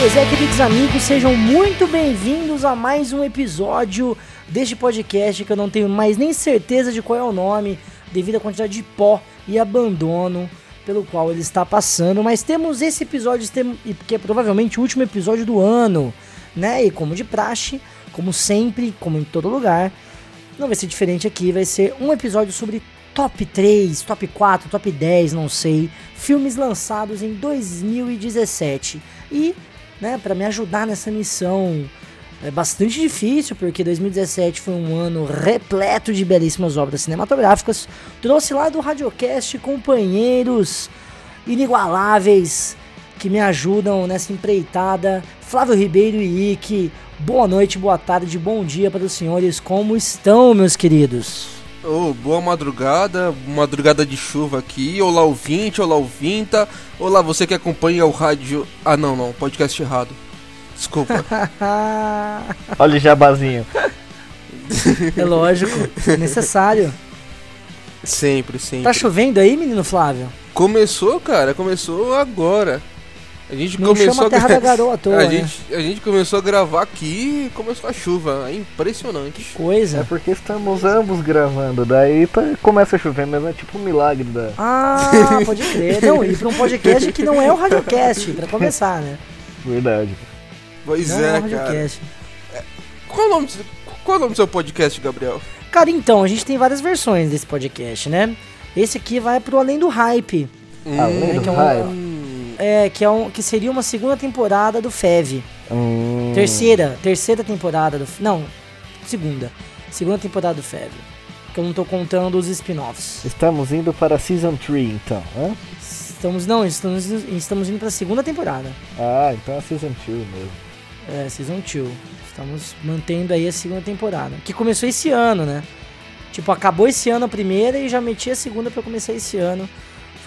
Pois é, queridos amigos, sejam muito bem-vindos a mais um episódio deste podcast que eu não tenho mais nem certeza de qual é o nome, devido à quantidade de pó e abandono pelo qual ele está passando. Mas temos esse episódio, que é provavelmente o último episódio do ano, né? E como de praxe, como sempre, como em todo lugar, não vai ser diferente aqui, vai ser um episódio sobre top 3, top 4, top 10, não sei, filmes lançados em 2017. E, né, para me ajudar nessa missão é bastante difícil, porque 2017 foi um ano repleto de belíssimas obras cinematográficas. Trouxe lá do Radiocast companheiros inigualáveis que me ajudam nessa empreitada. Flávio Ribeiro e Ike, boa noite, boa tarde, bom dia para os senhores. Como estão, meus queridos? Oh, boa madrugada, madrugada de chuva aqui. Olá, ouvinte, olá, ouvinta. Olá, você que acompanha o rádio. Ah, não, não, podcast errado. Desculpa. Olha o jabazinho. É lógico, é necessário. Sempre, sempre. Tá chovendo aí, menino Flávio? Começou, cara, começou agora. A gente Não começou chama a terra da garoa à toa, a, né? gente, a gente começou a gravar aqui e começou a chuva. É impressionante. É Coisa. porque estamos ambos gravando, daí tá- começa a chover, mas é tipo um milagre da. Ah, pode crer. Não, e pra um podcast que não é o Radiocast, pra começar, né? Verdade. Pois Não é, é, o cara. Radiocast. Qual o, nome, do- qual o nome do seu podcast, Gabriel? Cara, então, a gente tem várias versões desse podcast, né? Esse aqui vai pro Além do Hype. Além do que é um- hype. É, que, é um, que seria uma segunda temporada do FEV. Hum, Terceira, terceira temporada do. Não, segunda. Segunda temporada do FEV. Que eu não tô contando os spin-offs. Estamos indo para a Season 3 então, hã? Estamos, não, estamos, estamos indo pra segunda temporada. Ah, então é a Season 2 mesmo. É, Season 2. Estamos mantendo aí a segunda temporada. Que começou esse ano, né? Tipo, acabou esse ano a primeira e já meti a segunda pra começar esse ano.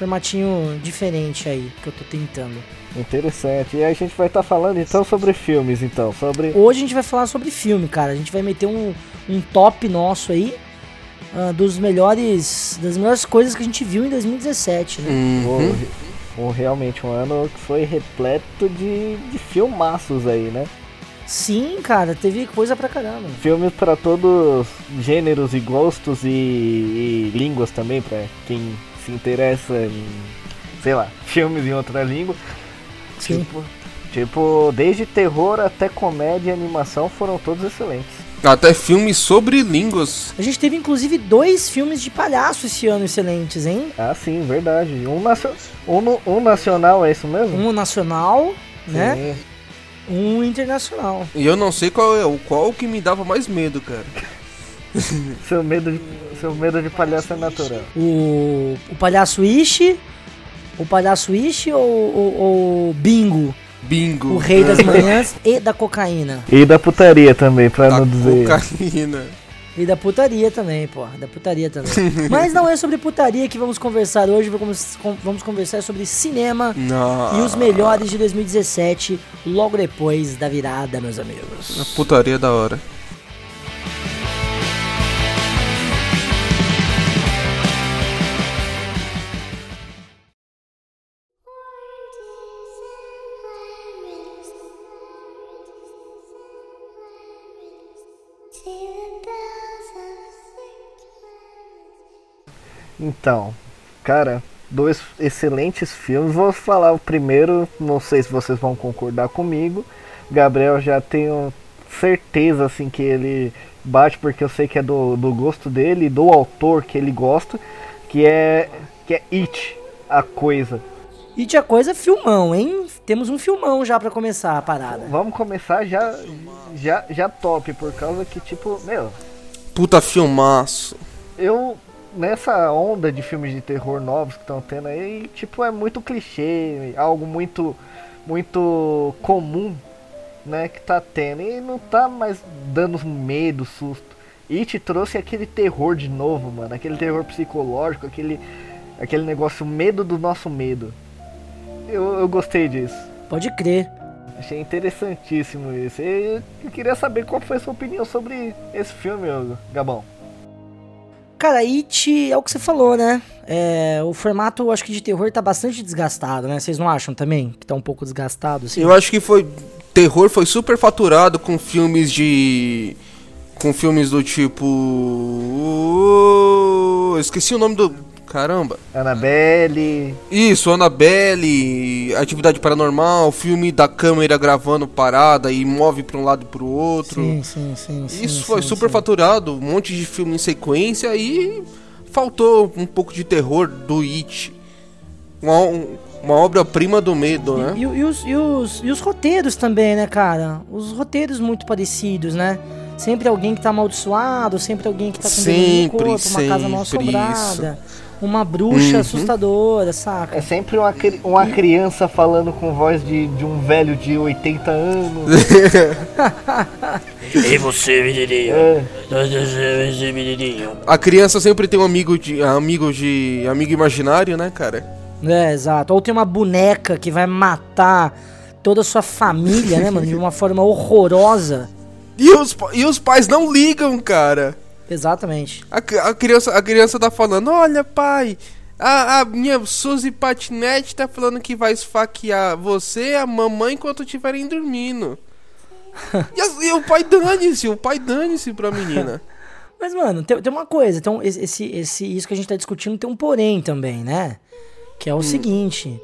Formatinho diferente aí, que eu tô tentando. Interessante. E aí a gente vai estar falando então sobre filmes, então. Sobre. Hoje a gente vai falar sobre filme, cara. A gente vai meter um, um top nosso aí. ah, dos melhores. Das melhores coisas que a gente viu em 2017, né? uhum. Um, um- realmente um ano que foi repleto de, de filmaços aí, né? Sim, cara, teve coisa pra caramba. Filmes para todos gêneros e gostos e, e línguas também, pra quem se interessa em, sei lá, filmes em outra língua. Sim. Tipo, tipo, desde terror até comédia e animação foram todos excelentes. Até filmes sobre línguas. A gente teve inclusive dois filmes de palhaço esse ano excelentes, hein? Ah, sim, verdade. Um, nacio- um, um nacional, é isso mesmo? Um nacional, né? Sim. Um internacional. E eu não sei qual é o qual que me dava mais medo, cara. Seu medo de, seu medo de palhaço é natural. O, o palhaço Ishi, o palhaço Ishi ou o Bingo, Bingo. o rei das manhãs e da cocaína. E da putaria também, pra Da não dizer. cocaína. E da putaria também, pô. Da putaria também. Mas não é sobre putaria que vamos conversar hoje. Vamos, con- vamos conversar sobre cinema Não. e os melhores de 2017, logo depois da virada, meus amigos. A putaria da hora. Então, cara, dois excelentes filmes. Vou falar o primeiro, não sei se vocês vão concordar comigo. Gabriel já tenho certeza assim que ele bate porque eu sei que é do, do gosto dele, do autor que ele gosta, que é que é It, a coisa. E tinha coisa, filmão, hein? Temos um filmão já pra começar a parada. Vamos começar já já já top por causa que tipo, meu, Puta filmaço. eu nessa onda de filmes de terror novos que estão tendo aí, tipo, é muito clichê, algo muito muito comum, né, que tá tendo e não tá mais dando medo, susto. E te trouxe aquele terror de novo, mano, aquele terror psicológico, aquele aquele negócio medo do nosso medo. Eu, eu gostei disso. Pode crer. Achei interessantíssimo isso. E eu queria saber qual foi a sua opinião sobre esse filme, Gabão. Cara, It é o que você falou, né? É, o formato, acho que de terror tá bastante desgastado, né? Vocês não acham também? Que tá um pouco desgastado, assim? Eu acho que foi. Terror foi super faturado com filmes de. Com filmes do tipo. Eu esqueci o nome do. Caramba. Annabelle. Isso, Annabelle, Atividade Paranormal, filme da câmera gravando parada e move pra um lado e pro outro. Sim, sim, sim. sim, Isso foi sim, super sim. faturado, um monte de filme em sequência e faltou um pouco de terror do It. Uma, uma obra-prima do medo, né? E, e os, e, os, e os roteiros também, né, cara? Os roteiros muito parecidos, né? Sempre alguém que tá amaldiçoado, sempre alguém que tá com Sempre, corpo, uma casa mal assombrada, uma bruxa Uhum. assustadora, saca? É sempre uma, cri- uma criança falando com voz de, de um velho de 80 anos. Ei você, menininho. É, Você, menininho. A criança sempre tem um amigo de. amigo de. amigo imaginário, né, cara? É, exato. Ou tem uma boneca que vai matar toda a sua família, né, mano? De uma forma horrorosa. E os, e os pais não ligam, cara. Exatamente. A, a criança, a criança tá falando, olha pai, a, a minha Suzy Patinete tá falando que vai esfaquear você e a mamãe enquanto estiverem dormindo. e, as- e o pai dane-se, o pai dane-se pra menina. Mas, mano, tem, tem uma coisa. Então, esse, esse, isso que a gente tá discutindo tem um porém também, né? Que é o seguinte.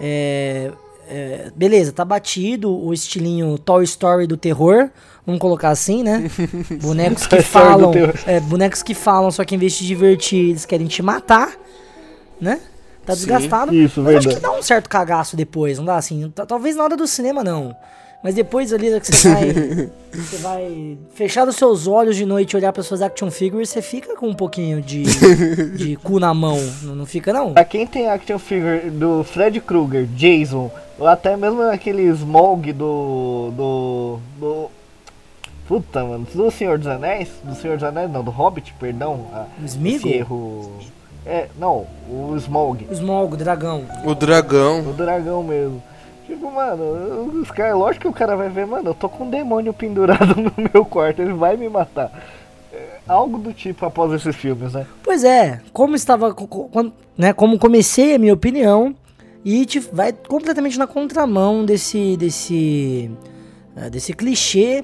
É, é, beleza, tá batido o estilinho Toy Story do terror. Vamos colocar assim, né? Bonecos que falam. É, bonecos que falam, só que em vez de te divertir, eles querem te matar. Né? Tá Sim. desgastado. Isso, mas acho que verdade. dá um certo cagaço depois, não dá assim? Talvez na hora do cinema não. Mas depois ali que você vai. você vai fechar os seus olhos de noite e olhar para suas action figures, você fica com um pouquinho de, de cu na mão. Não, não fica, não? pra quem tem action figure do Fred Krueger, Jason, ou até mesmo aquele Smog do. do. do. Puta, mano, do Senhor dos Anéis? Do Senhor dos Anéis, não, do Hobbit, perdão. O esse Smeagol? erro. É, não, o Smog. O Smog, o dragão. O dragão. O dragão mesmo. Tipo, mano, os caras, lógico que o cara vai ver, mano, eu tô com um demônio pendurado no meu quarto, ele vai me matar. É, algo do tipo após esses filmes, né? Pois é, como estava. Né, como comecei a minha opinião, It vai completamente na contramão desse. desse. eh, desse clichê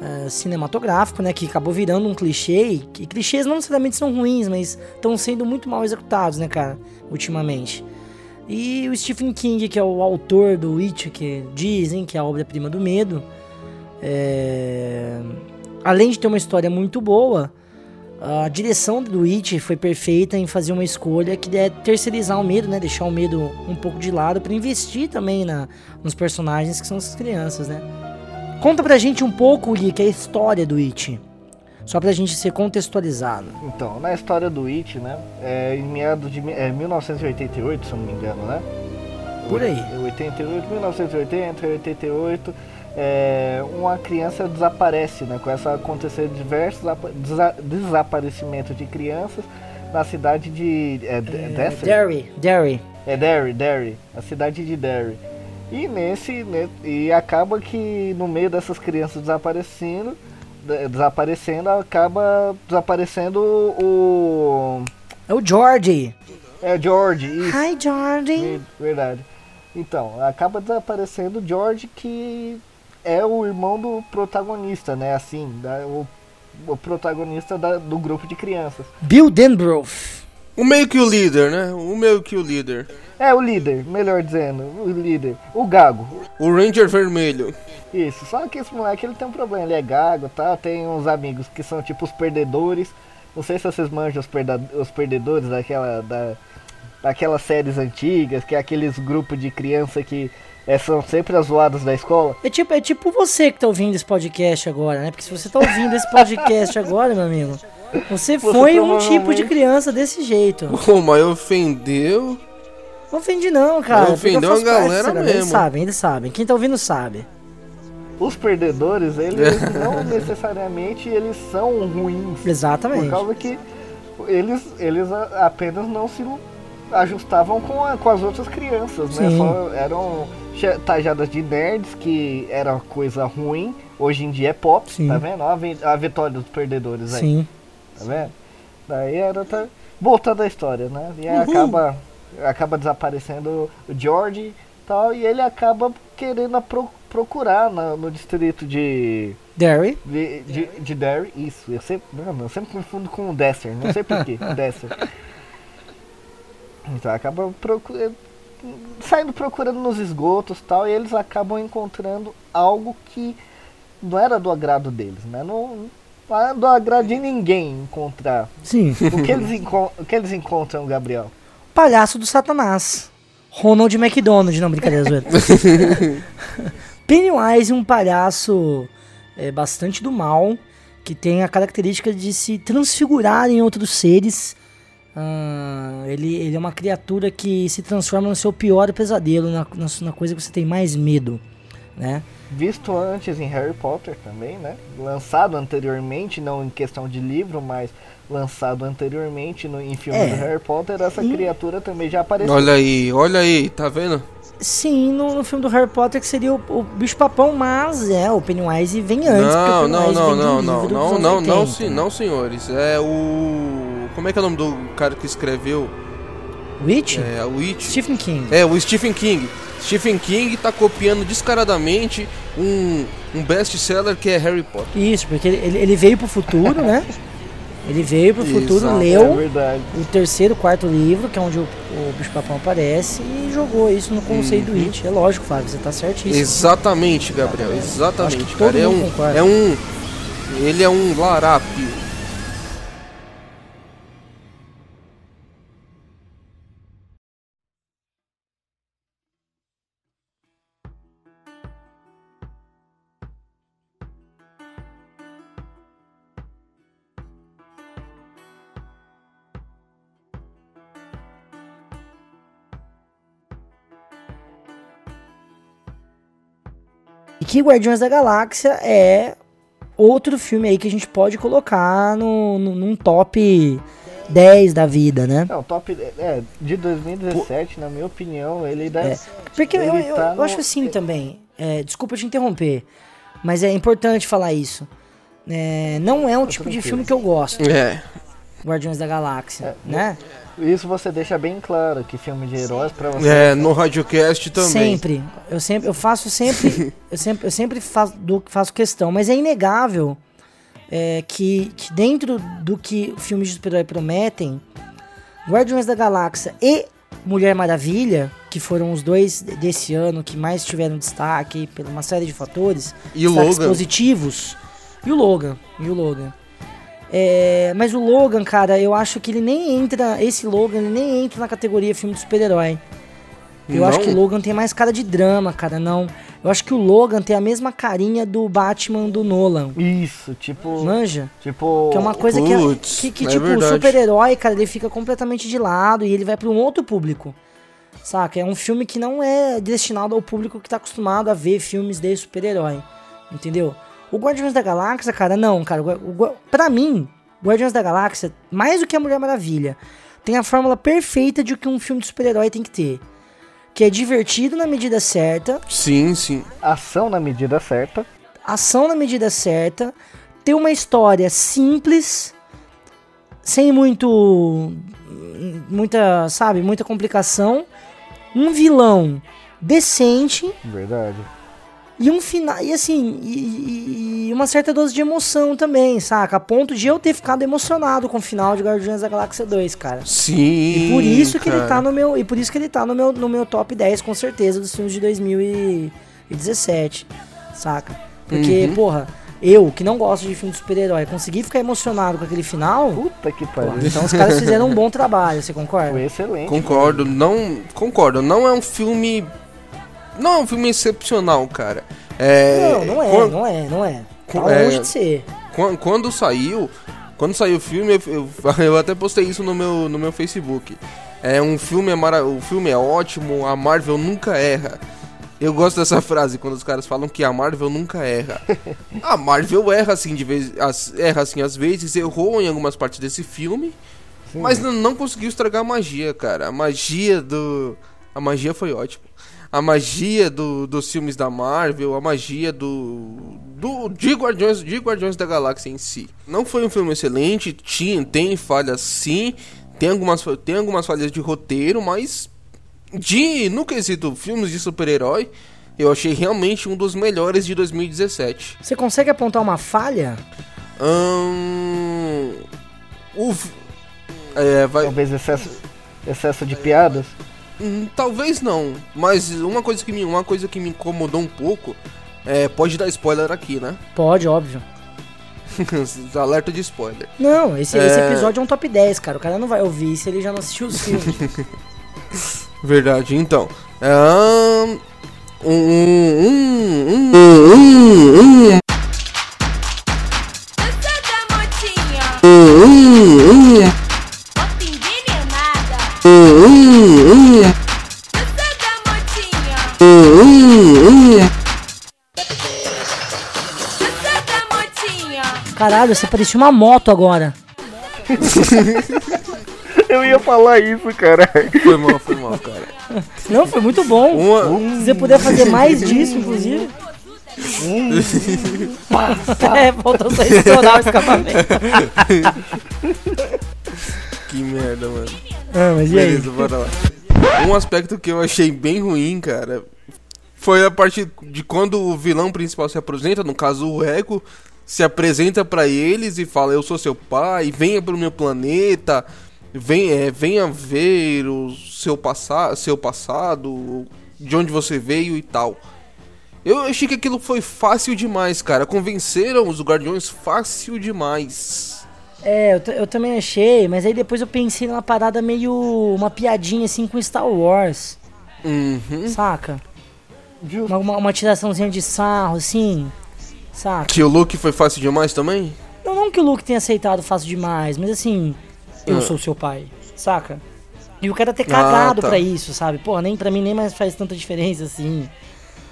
eh, cinematográfico, né? Que acabou virando um clichê. E, clichês não necessariamente são ruins, mas estão sendo muito mal executados, né, cara? Ultimamente. E o Stephen King, que é o autor do It, que dizem que é a obra-prima do medo, é, além de ter uma história muito boa, a direção do It foi perfeita em fazer uma escolha que é terceirizar o medo, né? Deixar o medo um pouco de lado para investir também na, nos personagens que são essas crianças, né? Conta pra gente um pouco, Gui, que é a história do It. Só pra gente ser contextualizado. Então, na história do It, né? É, em meados de é, 1988, se eu não me engano, né? Por aí. 88, 1980, 88, é, uma criança desaparece, né? Começa a acontecer diversos desa- desaparecimentos de crianças na cidade de. É, É? Derry, Derry. É Derry, Derry, a cidade de Derry. E nesse, ne- e acaba que no meio dessas crianças desaparecendo, de- desaparecendo, acaba desaparecendo o É o George. é o George, isso, Hi, George. ver- verdade. Então, acaba desaparecendo o George que é o irmão do protagonista, né? Assim, da- o, o protagonista da- do grupo de crianças. Bill Denbrough. O meio que o líder, né? O meio que o líder. É o líder, melhor dizendo, o líder, o Gago. O Ranger Vermelho. Isso, só que esse moleque ele tem um problema, ele é gago, tá? Tem uns amigos que são tipo os perdedores. Não sei se vocês manjam os, perda- os perdedores daquela da, daquelas séries antigas, que é aqueles grupos de criança que é, são sempre as zoadas da escola. É tipo, é tipo você que tá ouvindo esse podcast agora, né? Porque se você tá ouvindo esse podcast agora, meu amigo, você foi um tipo de criança desse jeito. Pô, mas ofendeu. Não ofende não, cara. Ofendeu a parte galera dessa Eles mesmo. sabem, eles sabem. Quem tá ouvindo sabe. Os perdedores, eles não necessariamente eles são ruins. Por Exatamente. causa que eles, eles apenas não se ajustavam com, a- com as outras crianças, né? Sim. Só eram tajadas de nerds, que era coisa ruim. Hoje em dia é pop, Sim. tá vendo? Olha a vitória dos perdedores aí, Sim. Tá vendo? Daí era tá voltando à história, né? E aí Uhul. acaba acaba desaparecendo o George e tal e ele acaba querendo a pro- procurar na- no distrito de Derry. de, de, de Derry, isso. Eu sempre, mano, eu sempre confundo com o Desser, não sei porquê, Desser. Então acaba procurando, saindo procurando nos esgotos e tal, e eles acabam encontrando algo que não era do agrado deles, né? Não, não era do agrado de ninguém encontrar. Sim. O que eles, encon- o que eles encontram, Gabriel? Palhaço do Satanás. Ronald McDonald, não, brincadeira, zoeira. Pennywise é um palhaço é, bastante do mal, que tem a característica de se transfigurar em outros seres. Ah, ele, ele é uma criatura que se transforma no seu pior pesadelo, na, na, na coisa que você tem mais medo, né? Visto antes em Harry Potter também, né? Lançado anteriormente, não em questão de livro, mas lançado anteriormente no, em filme É. do Harry Potter, essa E- criatura também já apareceu. Olha aí, olha aí, tá vendo? Sim, no, no filme do Harry Potter que seria o, o bicho papão, mas é, o Pennywise vem antes, Não, não, não, não, não, não, não, não, 80, sim, né? não, senhores. É o. Como é que é o nome do cara que escreveu? Witch? É, o It. Stephen King. É, o Stephen King. Stephen King tá copiando descaradamente um, um best-seller que é Harry Potter. Isso, porque ele, ele- veio pro futuro, né? Ele veio pro futuro, Exato. É leu verdade. o terceiro, quarto livro, que é onde o, o bicho papão aparece, e jogou isso no conceito Uhum. do It. É lógico, Fábio, você tá certíssimo. Exatamente, Gabriel, exatamente, que todo cara. É um, concorda. é um. Ele é um larápio. E que Guardiões da Galáxia é outro filme aí que a gente pode colocar no, no- num top 10 da vida, né? Não, top. É, de 2017, na minha opinião, ele deve. É, Porque eu, Ele eu- tá eu no- acho assim também. é, desculpa te interromper, mas é importante falar isso. É, não é um tipo de filme que eu gosto, É. Guardiões da Galáxia, né? Isso você deixa bem claro que filme de heróis pra você. É, no Radiocast também. Sempre. Eu sempre, eu faço sempre, eu sempre, eu sempre faço, do- faço questão, mas é inegável é, que, que dentro do que filmes de super-herói prometem, Guardiões da Galáxia e Mulher Maravilha, que foram os dois desse ano que mais tiveram destaque por uma série de fatores, E o destaques Logan. positivos, e o Logan, e o Logan. É, mas o Logan, cara, eu acho que ele nem entra, esse Logan, ele nem entra na categoria filme de super-herói. Eu acho Não? que o Logan tem mais cara de drama, cara, não. Eu acho que o Logan tem a mesma carinha do Batman do Nolan. Isso, tipo. Manja? Tipo. Que é uma coisa que, Putz, que, que, é tipo, o super-herói, cara, ele fica completamente de lado e ele vai pra um outro público. Saca? É um filme que não é destinado ao público que tá acostumado a ver filmes de super-herói. Entendeu? O Guardiões da Galáxia, cara, não, cara. O, o, pra mim, Guardiões da Galáxia, mais do que a Mulher Maravilha, tem a fórmula perfeita de o que um filme de super-herói tem que ter. Que é divertido na medida certa, Sim, sim. Ação na medida certa. ação na medida certa, ter uma história simples, sem muito. muita, sabe, muita complicação, um vilão decente Verdade. E um final. E assim, e, e- uma certa dose de emoção também, saca? A ponto de eu ter ficado emocionado com o final de Guardiões da Galáxia 2, cara. Sim. E por isso que ele tá no meu. E por isso que ele tá no meu, no meu top 10, com certeza, dos filmes de 2017. Saca? Porque, Uhum. porra, eu que não gosto de filme de super-herói, consegui ficar emocionado com aquele final. Puta que pariu. então os caras fizeram um bom trabalho, você concorda? Foi excelente. Concordo, não. Concordo, não é um filme. Não é um filme excepcional, cara. É, Não, não é, quan- não é, não é. Tá quan- é, longe de ser. quan- Quando saiu. Quando saiu o filme, eu, eu, eu até postei isso no meu, no meu Facebook. É um filme é mara, o filme é ótimo, a Marvel nunca erra. Eu gosto dessa frase quando os caras falam que a Marvel nunca erra. A Marvel erra assim de vez, as- erra assim às vezes, errou em algumas partes desse filme, Sim. mas não, não conseguiu estragar a magia, cara. A magia do a magia foi ótima. A magia do, dos filmes da Marvel, a magia do do de Guardiões, de Guardiões da Galáxia em si. Não foi um filme excelente, tinha, tem falhas sim, tem algumas, tem algumas falhas de roteiro, mas de no quesito filmes de super-herói, eu achei realmente um dos melhores de 2017. Você consegue apontar uma falha? Ahn, o é, vai, Talvez excesso, excesso de piadas. Hum, Talvez não, mas uma coisa que me, uma coisa que me incomodou um pouco é, pode dar spoiler aqui, né? Pode, óbvio. Alerta de spoiler. Não, esse, esse É. episódio é um top 10, cara. O cara não vai ouvir se ele já não assistiu os filmes. Verdade, então. um, um, um, um, um, um, Caralho, você parecia uma moto agora. Eu ia falar isso, cara. Foi mal, foi mal, cara. Não, foi muito bom. Uma, Se você puder fazer mais disso, inclusive. é, faltou só estourar o escapamento. que merda, mano. Ah, mas e aí? Beleza, bora lá. Um aspecto que eu achei bem ruim, cara, foi a parte de quando o vilão principal se apresenta, no caso o Ego, se apresenta pra eles e fala: Eu sou seu pai, venha pro meu planeta, vem, é, venha ver o seu, passa seu passado, de onde você veio e tal. Eu achei que aquilo foi fácil demais, cara. Convenceram os Guardiões fácil demais. É, eu, eu também achei, mas aí depois eu pensei numa parada meio. uma piadinha assim com Star Wars, Uhum. saca? Uma, uma, uma tiraçãozinha de sarro, assim, saca? Que o Luke foi fácil demais também? Não, não que o Luke tenha aceitado fácil demais, mas assim, eu Ah. sou seu pai, saca? E o cara ter cagado tá. pra isso, sabe? Pô, nem pra mim nem mais faz tanta diferença assim,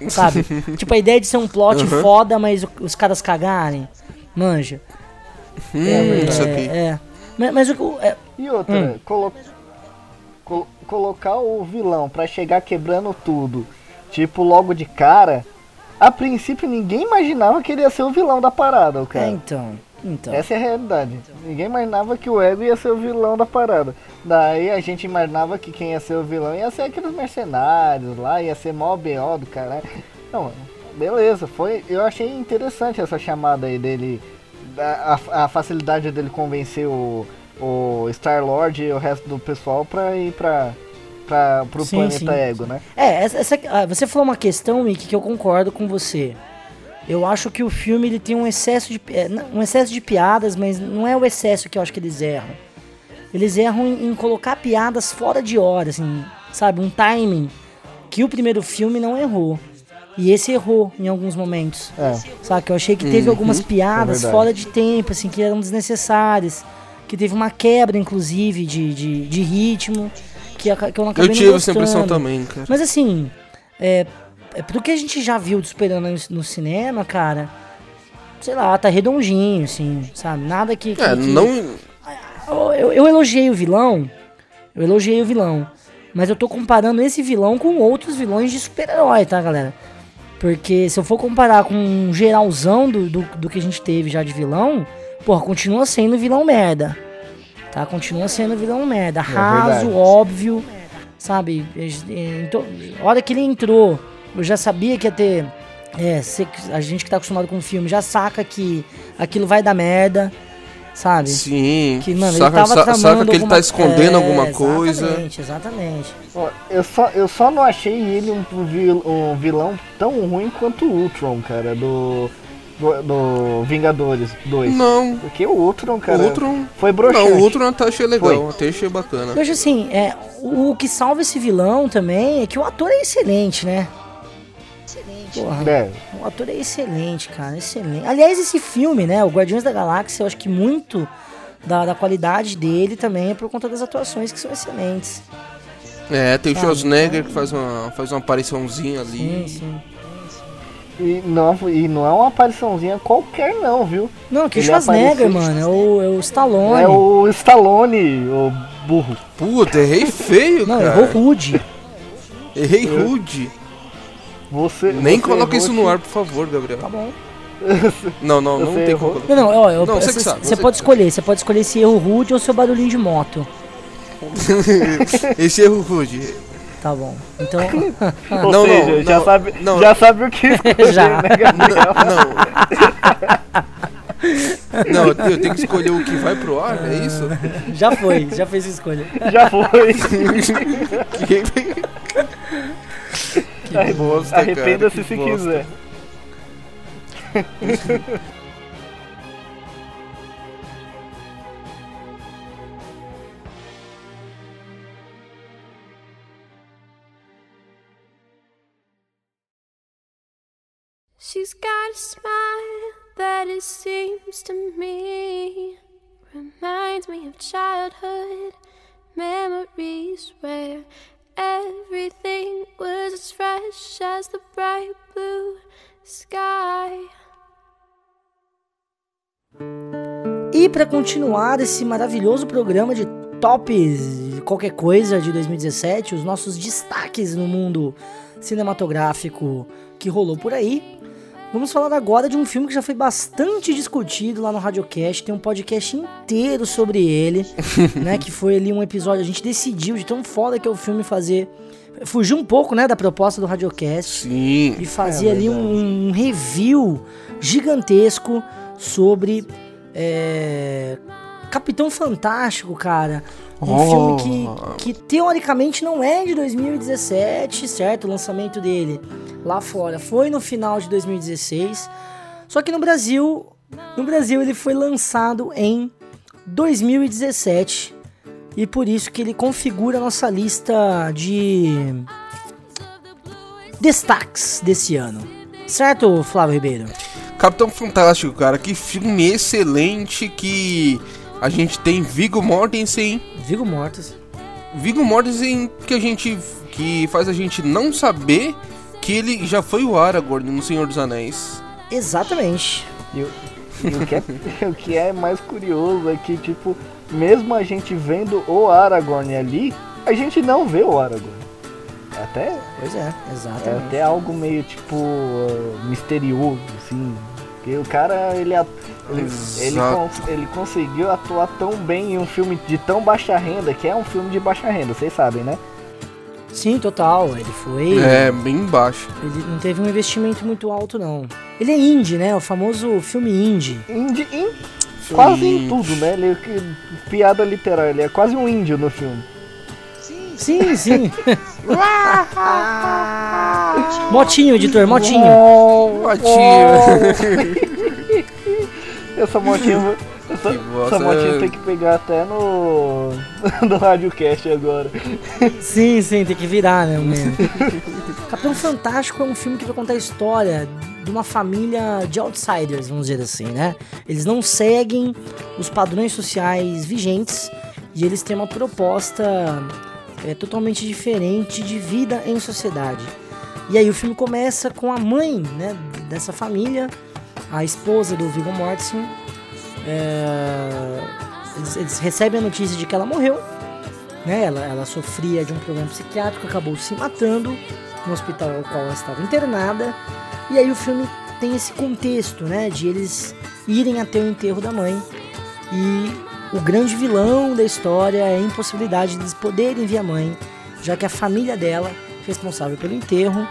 sabe? tipo, a ideia de ser um plot Aham. foda, mas os caras cagarem, manja. Hum, é, isso aqui. é. Mas, mas o. É, E outra, Hum. colo- col- colocar o vilão pra chegar quebrando tudo, tipo, logo de cara. A princípio ninguém imaginava que ele ia ser o vilão da parada, o é, cara. então. Então. Essa é a realidade. Ninguém imaginava que o Ego ia ser o vilão da parada. Daí a gente imaginava que quem ia ser o vilão ia ser aqueles mercenários lá, ia ser mó BO do caralho. Não, beleza, foi. Eu achei interessante essa chamada aí dele. A, a- a facilidade dele convencer o, o Star Lord e o resto do pessoal pra ir pra, pro Sim, planeta sim. Ego, né? É, essa, essa- ah, você falou uma questão, Mickey, que eu concordo com você. Eu acho que o filme ele tem um excesso de é, um excesso de piadas, mas não é o excesso que eu acho que eles erram. Eles erram em, em colocar piadas fora de hora, assim, sabe, um timing que o primeiro filme não errou. E esse errou em alguns momentos. É. Sabe, que eu achei que teve algumas piadas verdade. fora de tempo, assim, que eram desnecessárias. Que teve uma quebra, inclusive, de, de, de ritmo, que, que eu não acabei Eu tive essa impressão também, cara. Mas assim, é, é pro que a gente já viu do Super-Herói no, no cinema, cara, sei lá, tá redondinho, assim, sabe? Nada que. que- É, que- não. Eu, eu- eu elogiei o vilão, eu elogiei o vilão, mas eu tô comparando esse vilão com outros vilões de super-herói, tá, galera? Porque se eu for comparar com um geralzão do, do, do que a gente teve já de vilão, porra, continua sendo vilão merda. Tá? Continua sendo vilão merda. Raso, verdade. óbvio, sabe? É, Então, a hora que ele entrou, eu já sabia que ia ter. É, cê- a gente que tá acostumado com o filme já saca que aquilo vai dar merda, sabe? Sim. Que, mano, saca, ele tava saca que ele alguma- tá escondendo É, alguma coisa. Exatamente, exatamente. Ó, Eu só, eu só não achei ele um, vil- um vilão tão ruim quanto o Ultron, cara, do, do, do Vingadores 2. Não. Porque o Ultron, cara, o Ultron. foi broxante. Não, o Ultron eu até achei legal, Foi. até achei bacana. Eu acho assim, é, o, que salva esse vilão também é que o ator é excelente, né? Excelente. Porra, É, o ator é excelente, cara, excelente. Aliás, esse filme, né, o Guardiões da Galáxia, eu acho que muito da, da qualidade dele também é por conta das atuações que são excelentes. É, tem o Sabe, Schwarzenegger que faz uma, faz uma apariçãozinha Sim, ali. sim. E, não, e não é uma apariçãozinha qualquer não, viu? Não, que Ele Schwarzenegger, apareceu- mano, é o, é o Stallone. É o Stallone, o burro. Puta, errei feio, Não, cara. errou rude. Errei rude. Você, Nem você coloca isso no ar, por favor, Gabriel. Tá bom. Não, não, não Você tem errou? como. Não, não, ó, eu- Não, você que você sabe, você pode sabe. escolher. Você pode escolher esse erro rude ou seu barulhinho de moto. Esse erro rude. Tá bom. Então. Ou Não, seja, não, já, não, sabe, não. já sabe o que escolher, Já. né, Gabriel? Não. Não, eu tenho que escolher o que vai pro ar, é isso? já foi, já fez sua escolha. Já foi. que bosta, cara, Arrependa-se que se bosta. quiser. She's got a smile that it seems to me reminds me of childhood memories where everything was as fresh as the bright blue sky. E para continuar esse maravilhoso programa de tops qualquer coisa de 2017, os nossos destaques no mundo cinematográfico que rolou por aí, vamos falar agora de um filme que já foi bastante discutido lá no Radiocast, tem um podcast inteiro sobre ele, né, que foi ali um episódio, a gente decidiu de tão foda que é o filme fazer fugir um pouco, né, da proposta do Radiocast Sim. e fazer ali um, um review gigantesco sobre é, Capitão Fantástico, cara. Um Oh. filme que, que teoricamente não é de 2017, certo? O lançamento dele lá fora foi no final de 2016. Só que no Brasil, no Brasil ele foi lançado em 2017 e por isso que ele configura a nossa lista de destaques desse ano. Certo, Flávio Ribeiro? Capitão Fantástico, cara, que filme excelente que a gente tem Viggo Mortensen. Viggo Mortis. Viggo Mortensen que a gente que faz a gente não saber que ele já foi o Aragorn no Senhor dos Anéis. Exatamente. E o, e o que é, o que é mais curioso é que, tipo, mesmo a gente vendo o Aragorn ali, a gente não vê o Aragorn. É Até, Pois é, é exatamente. até algo meio, tipo, uh, misterioso, assim. Porque o cara, ele, ele, ele, ele conseguiu atuar tão bem em um filme de tão baixa renda, que é um filme de baixa renda, vocês sabem, né? Sim, total. Ele foi. É, bem baixo. Ele não teve um investimento muito alto, não. Ele é indie, né? O famoso filme indie. Indi, em, quase em tudo, né? Ele, que- piada literal, ele é quase um índio no filme. Sim, sim. motinho, editor, motinho. Batinho. Essa motinha, essa, essa motinha tem que pegar até no, no Radiocast agora. Sim, sim, tem que virar, né? mesmo. Capitão Fantástico é um filme que vai contar a história de uma família de outsiders, vamos dizer assim, né? Eles não seguem os padrões sociais vigentes e eles têm uma proposta é, totalmente diferente de vida em sociedade. E aí o filme começa com a mãe né, dessa família, a esposa do Viggo Mortensen. É, eles, eles recebem a notícia de que ela morreu né? Ela, ela sofria de um problema psiquiátrico, acabou se matando no hospital ao qual ela estava internada. E aí o filme tem esse contexto, né? De eles irem até o enterro da mãe. E o grande vilão da história é a impossibilidade de eles poderem ver a mãe, já que a família dela, responsável pelo enterro,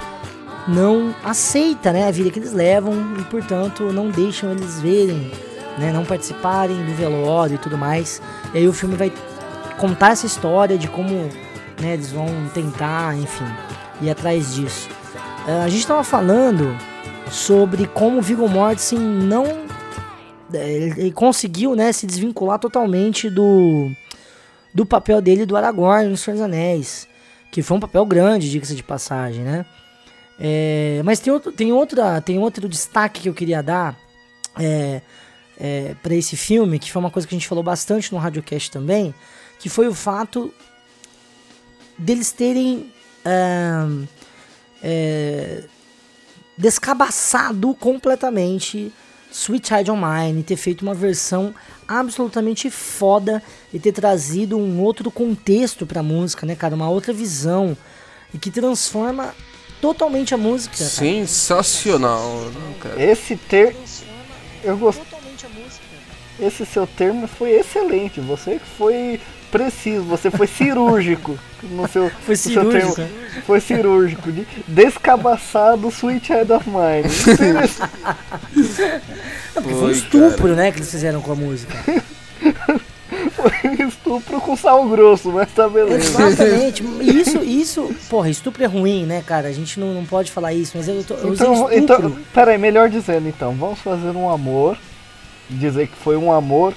não aceita né, a vida que eles levam e, portanto, não deixam eles verem, né, não participarem do velório e tudo mais. E aí o filme vai contar essa história de como né, eles vão tentar, enfim, ir atrás disso. Ah, a gente estava falando sobre como Viggo Mortensen não ele, ele conseguiu né, se desvincular totalmente do do papel dele do Aragorn no Senhor dos Anéis, que foi um papel grande, diga-se de passagem, né? É, mas tem outro, tem, outra, tem outro destaque que eu queria dar é, é, para esse filme, que foi uma coisa que a gente falou bastante no Radiocast também, que foi o fato deles terem é, descabaçado completamente Sweet Child O' Mine, ter feito uma versão absolutamente foda e ter trazido um outro contexto pra música, né, cara, uma outra visão e que transforma totalmente a música. cara. Sensacional, né, cara. Esse ter. Eu gost... Esse seu termo foi excelente. Você foi preciso, você foi cirúrgico no seu, Foi no seu cirúrgico, termo. Foi cirúrgico. De descabaçado Sweet Head of Mine. Não, foi um estupro, né, que eles fizeram com a música. Foi um estupro com sal grosso, mas tá beleza. Exatamente. Isso, isso, porra, estupro é ruim, né, cara? A gente não, não pode falar isso, mas eu, tô, eu Então, então, peraí, melhor dizendo então, vamos fazer um amor, dizer que foi um amor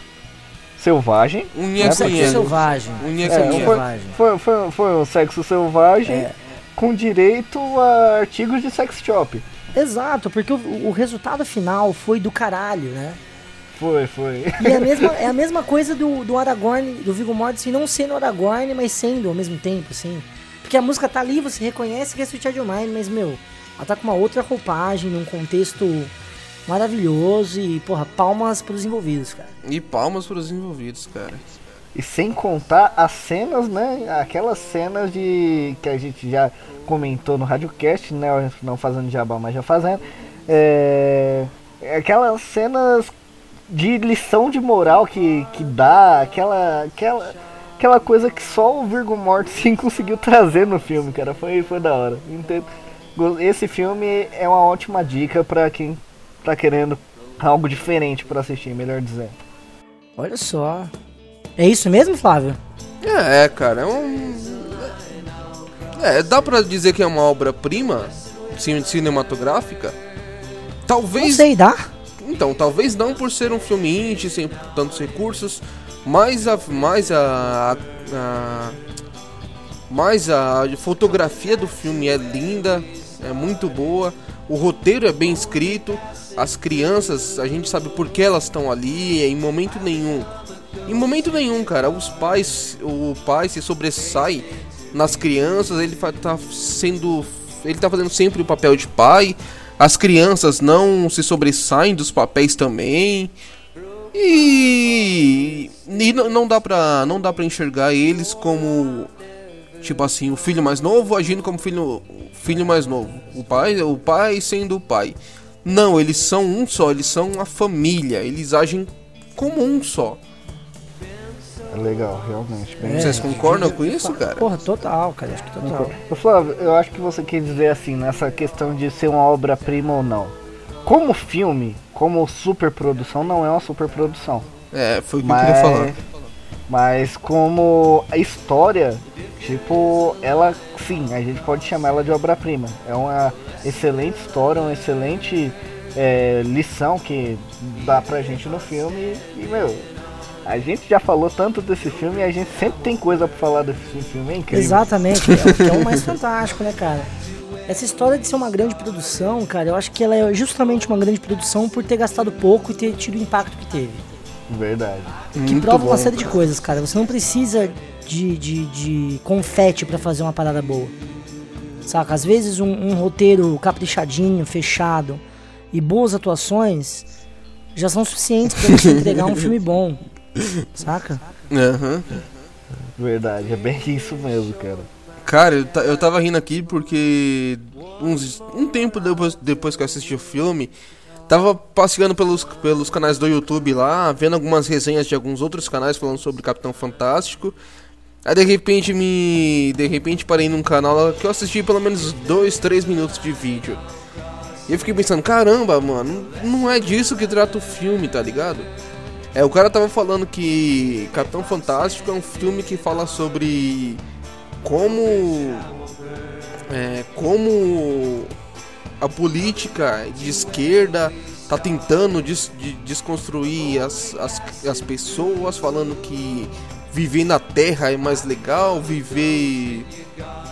selvagem. Unha É, porque selvagem. Unha É, foi, selvagem. foi, foi, foi um sexo selvagem É. com direito a artigos de sex shop. Exato, porque o, o resultado final foi do caralho, né? Foi, foi. E é a mesma, é a mesma coisa do, do Aragorn, do Viggo Mortensen não sendo Aragorn, mas sendo ao mesmo tempo, assim. Porque a música tá ali, você reconhece que é Sweet Child Mine, mas, meu, ela tá com uma outra roupagem, num contexto maravilhoso e, porra, palmas pros envolvidos, cara. E palmas pros envolvidos, cara. E sem contar as cenas, né? Aquelas cenas de que a gente já comentou no Radiocast, né? Não fazendo jabá, mas já fazendo. É, aquelas cenas de lição de moral que, que dá, aquela, aquela, aquela coisa que só o Virgo Mortensen conseguiu trazer no filme, cara. Foi, foi da hora. Entendo. Esse filme é uma ótima dica pra quem tá querendo algo diferente pra assistir, melhor dizendo. Olha só. É isso mesmo, Flávio? É, cara, é um. É, dá pra dizer que é uma obra-prima cin- cinematográfica? Não Talvez. sei, dá? Então, talvez não por ser um filme indie, sem tantos recursos, mas a, mais a, a- mas a fotografia do filme é linda, é muito boa, o roteiro é bem escrito, as crianças, a gente sabe por que elas estão ali, em momento nenhum. Em momento nenhum, cara, os pais, o pai se sobressai nas crianças, ele tá sendo, ele tá fazendo sempre o papel de pai. As crianças não se sobressaem dos papéis também. E, e não, não dá pra não dá para enxergar eles como tipo assim, o filho mais novo agindo como filho filho mais novo. O pai, o pai sendo o pai. Não, eles são um só, eles são uma família, eles agem como um só. É legal, realmente. Bem É. Vocês concordam com isso, cara? Porra, total, cara, acho que total. Ô, Flávio, eu acho que você quer dizer assim, nessa questão de ser uma obra-prima ou não. Como filme, como superprodução, não é uma superprodução. É, foi o que eu queria falar. Mas, como a história, tipo, ela sim, a gente pode chamar ela de obra-prima. É uma excelente história, uma excelente é, lição que dá pra gente no filme. E, meu, a gente já falou tanto desse filme e a gente sempre tem coisa pra falar desse filme, é incrível. Exatamente, é o que é o mais fantástico, né, cara? Essa história de ser uma grande produção, cara, eu acho que ela é justamente uma grande produção por ter gastado pouco e ter tido o impacto que teve. Verdade. Que Muito prova uma bom. série de coisas, cara. Você não precisa de, de, de confete pra fazer uma parada boa. Saca? Às vezes um, um roteiro caprichadinho, fechado e boas atuações já são suficientes pra você entregar um filme bom. Saca? Aham. Verdade, é bem isso mesmo, cara. Cara, eu, eu tava rindo aqui porque uns, um tempo depois, depois que eu assisti o filme, tava passeando pelos, pelos canais do YouTube lá, vendo algumas resenhas de alguns outros canais falando sobre Capitão Fantástico. Aí de repente me. De repente parei num canal que eu assisti pelo menos 2, 3 minutos de vídeo. E eu fiquei pensando, caramba, mano, não é disso que trata o filme, tá ligado? É, o cara tava falando que Capitão Fantástico é um filme que fala sobre como é, como a política de esquerda tá tentando des- de- desconstruir as, as, as pessoas, falando que viver na terra é mais legal, viver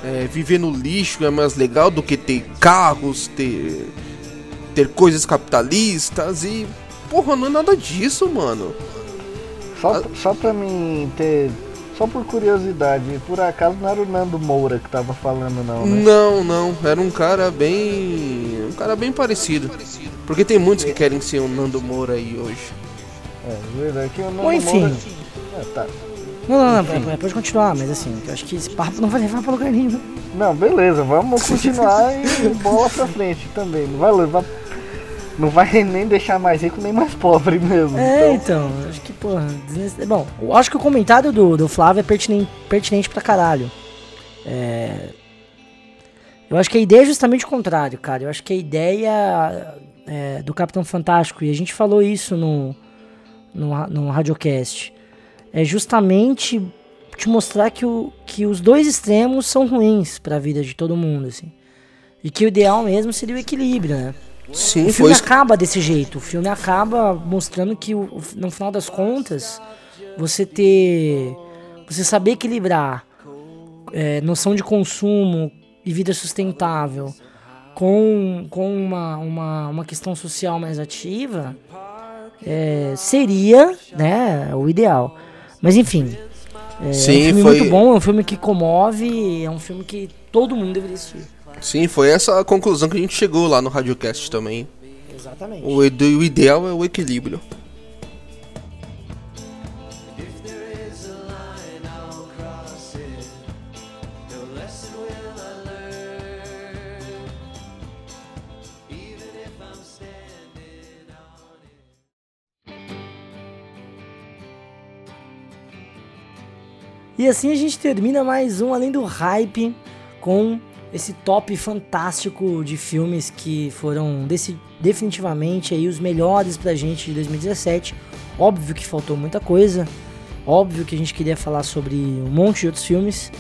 é, viver no lixo é mais legal do que ter carros, ter ter coisas capitalistas e porra, não é nada disso, mano. Só, só pra mim ter. Só por curiosidade, por acaso não era o Nando Moura que tava falando, não, né? Não, não, era um cara bem. um cara bem parecido. Porque tem muitos que querem ser o Nando Moura aí hoje. É, verdade. Que o Nando Ou enfim. Moura. É, tá. Não, não, não, é, pode continuar, mas assim, eu acho que esse papo não vai levar pra lugar nenhum. Não, beleza, vamos continuar e bola pra frente também. Não vai levar. Não vai nem deixar mais rico nem mais pobre mesmo. É, Então, então, acho que, porra, bom, eu acho que o comentário do, do Flávio é pertinente, pertinente pra caralho. É, eu acho que a ideia é justamente o contrário, cara. Eu acho que a ideia é, do Capitão Fantástico, e a gente falou isso no, no, no Radiocast, é justamente te mostrar que, o, que os dois extremos são ruins pra vida de todo mundo, assim. E que o ideal mesmo seria o equilíbrio, né? Sim, O foi filme isso. acaba desse jeito. O filme acaba mostrando que, no final das contas, você ter. Você saber equilibrar é, noção de consumo e vida sustentável com, com uma, uma, uma questão social mais ativa é, seria né, o ideal. Mas enfim. É, é Sim, um filme foi- muito bom, é um filme que comove, é um filme que todo mundo deveria assistir. Sim, foi essa a conclusão que a gente chegou lá no Radiocast também. Exatamente. O, o ideal é o equilíbrio. E assim a gente termina mais um Além do Hype com esse top fantástico de filmes que foram desse- definitivamente aí os melhores pra gente de 2017. Óbvio que faltou muita coisa, óbvio que a gente queria falar sobre um monte de outros filmes,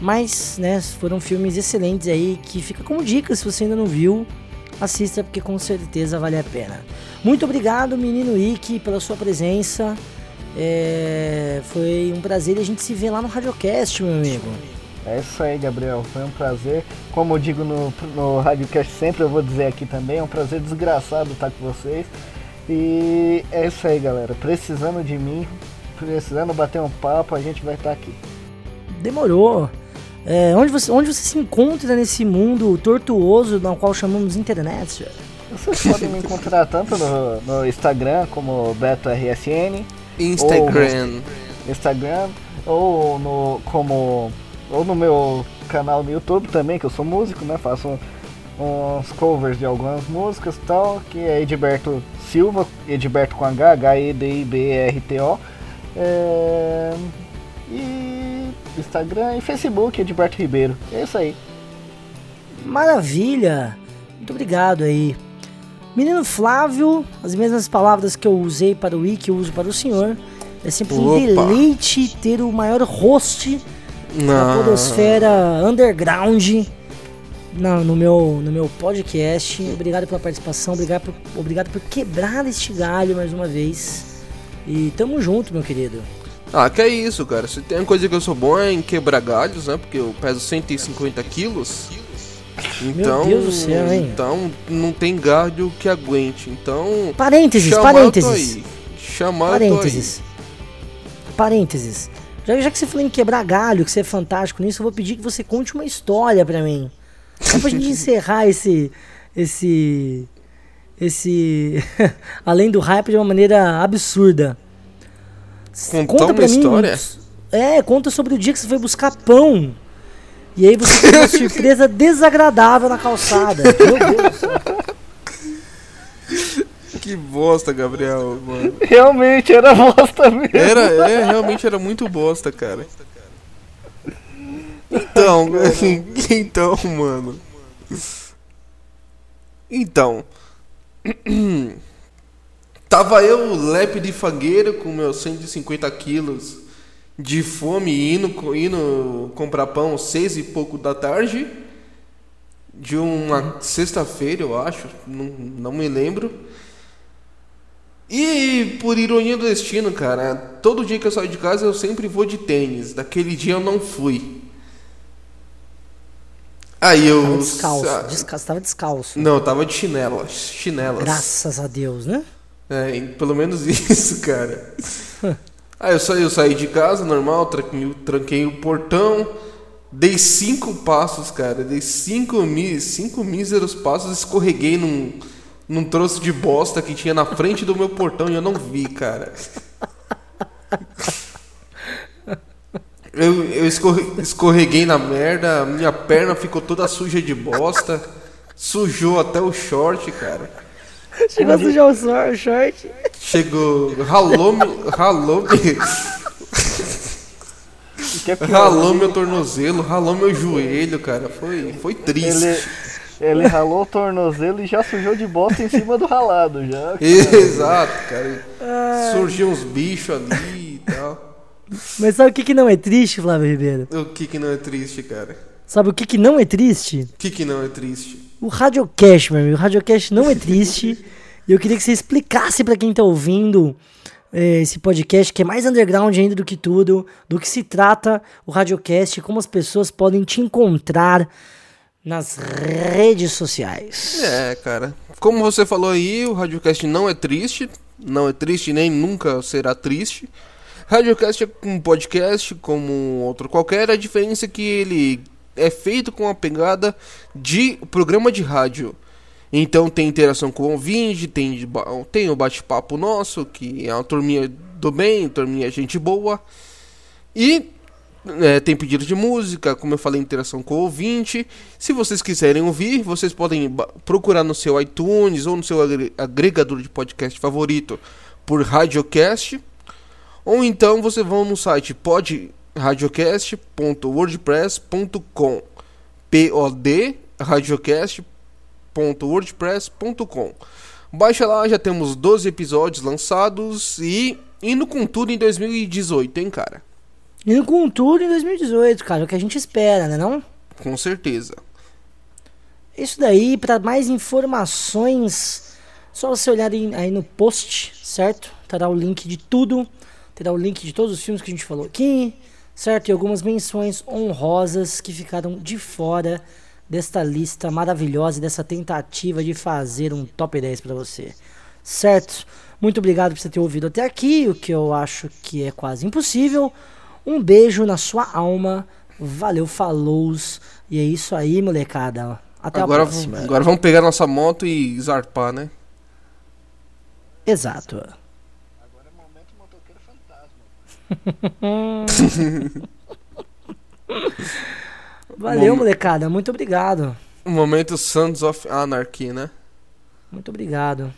mas né, foram filmes excelentes aí que fica como dica se você ainda não viu, assista porque com certeza vale a pena. Muito obrigado, menino Ike, pela sua presença. É, foi um prazer e a gente se vê lá no Radiocast, meu amigo. É isso aí, Gabriel. Foi um prazer. Como eu digo no, no Radiocast sempre, eu vou dizer aqui também. É um prazer desgraçado estar com vocês. E é isso aí, galera. Precisando de mim, precisando bater um papo, a gente vai estar aqui. Demorou. É, onde, você, onde você se encontra nesse mundo tortuoso no qual chamamos de internet? Vocês podem me encontrar tanto no, no Instagram como BetoRSN, Instagram. Instagram, ou no como ou no meu canal no YouTube também, que eu sou músico, né? Faço uns covers de algumas músicas e tal, que é Edberto Silva, Edberto com H, H-E-D-I-B-R-T-O. É, E Instagram e Facebook, Edberto Ribeiro. É isso aí. Maravilha! Muito obrigado aí. Menino Flávio, as mesmas palavras que eu usei para o Wiki, eu uso para o senhor. É sempre um Opa. deleite ter o maior host Não. podosfera underground na- no, meu, no meu podcast. Obrigado pela participação, obrigado por, obrigado por quebrar este galho mais uma vez. E tamo junto, meu querido. Ah, que é isso, cara. Se tem uma coisa que eu sou bom é em quebrar galhos, né? Porque eu peso 150 quilos. Então, Deus do céu, hein? então não tem galho que aguente. Então, Parênteses, chamar parênteses. Chamar. Parênteses. Parênteses. Já, já que você falou em quebrar galho, que você é fantástico nisso, eu vou pedir que você conte uma história pra mim. Só pra gente encerrar esse. Esse. Esse. Além do hype de uma maneira absurda. Contar uma história? É, conta sobre o dia que você foi buscar pão. E aí você teve uma surpresa desagradável na calçada. Meu Deus. Que bosta, Gabriel, mano. Realmente era bosta mesmo. Era, é, realmente era muito bosta, cara. Então, então, mano. Então. Tava eu, lepe de fagueiro, com meus 150 quilos de fome, indo, indo comprar pão seis e pouco da tarde. De uma sexta-feira, eu acho. Não, não me lembro. E por ironia do destino, cara, todo dia que eu saio de casa eu sempre vou de tênis. Daquele dia eu não fui. Aí eu. Tava descalço. sa- Desca você tava descalço. Não, tava de chinelas. Chinelas. Graças a Deus, né? É, pelo menos isso, cara. Aí eu saí, eu saí de casa, normal, tranquei, tranquei o portão, dei cinco passos, cara. Dei cinco, cinco míseros passos, escorreguei num, num troço de bosta que tinha na frente do meu portão e eu não vi, cara. Eu, eu escorre- escorreguei na merda, minha perna ficou toda suja de bosta. Sujou até o short, cara. Chegou a sujar o short. Chegou. Ralou, me- ralou, me- O que é ralou meu tornozelo, ralou meu joelho, cara. Foi, foi triste. Ele, ele ralou o tornozelo e já sujou de bosta em cima do ralado já. Exato, cara. Surgiu uns bichos ali e tal. Mas sabe o que, que não é triste, Flávio Ribeiro? O que que não é triste, cara? Sabe o que, que não é triste? O que que não é triste? O Radiocast, meu amigo. O Radiocast não é triste. e eu queria que você explicasse pra quem tá ouvindo eh, esse podcast, que é mais underground ainda do que tudo, do que se trata o Radiocast, como as pessoas podem te encontrar nas redes sociais. É, cara. Como você falou aí, o Radiocast não é triste. Não é triste nem nunca será triste. Radiocast é um podcast como outro qualquer. A diferença é que ele é feito com a pegada de programa de rádio. Então tem interação com o ouvinte, tem, tem o bate-papo nosso, que é uma turminha do bem, turminha gente boa. E é, tem pedido de música, como eu falei, interação com o ouvinte. Se vocês quiserem ouvir, vocês podem procurar no seu iTunes ou no seu agre- agregador de podcast favorito por Radiocast. Ou então vocês vão no site podradiocast.wordpress.com P-O-D radiocast.wordpress.com Baixa lá, já temos 12 episódios lançados e indo com tudo em 2018, hein, cara? Indo com tudo em 2018, cara, o que a gente espera, né não? Com certeza. Isso daí, para mais informações, só você olhar aí, no post, certo? Terá o link de tudo, terá o link de todos os filmes que a gente falou aqui, certo? E algumas menções honrosas que ficaram de fora desta lista maravilhosa e dessa tentativa de fazer um top 10 para você, certo? Muito obrigado por você ter ouvido até aqui, o que eu acho que é quase impossível. Um beijo na sua alma, valeu, falou, e é isso aí, molecada. Até agora, a próxima. agora vamos pegar nossa moto e zarpar, né? Exato. Agora é momento motoqueiro fantasma. Valeu, Bom- molecada. Muito obrigado. O momento Sons of Anarchy, né? Muito obrigado.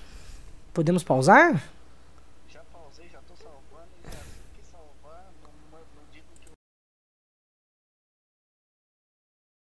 Podemos pausar?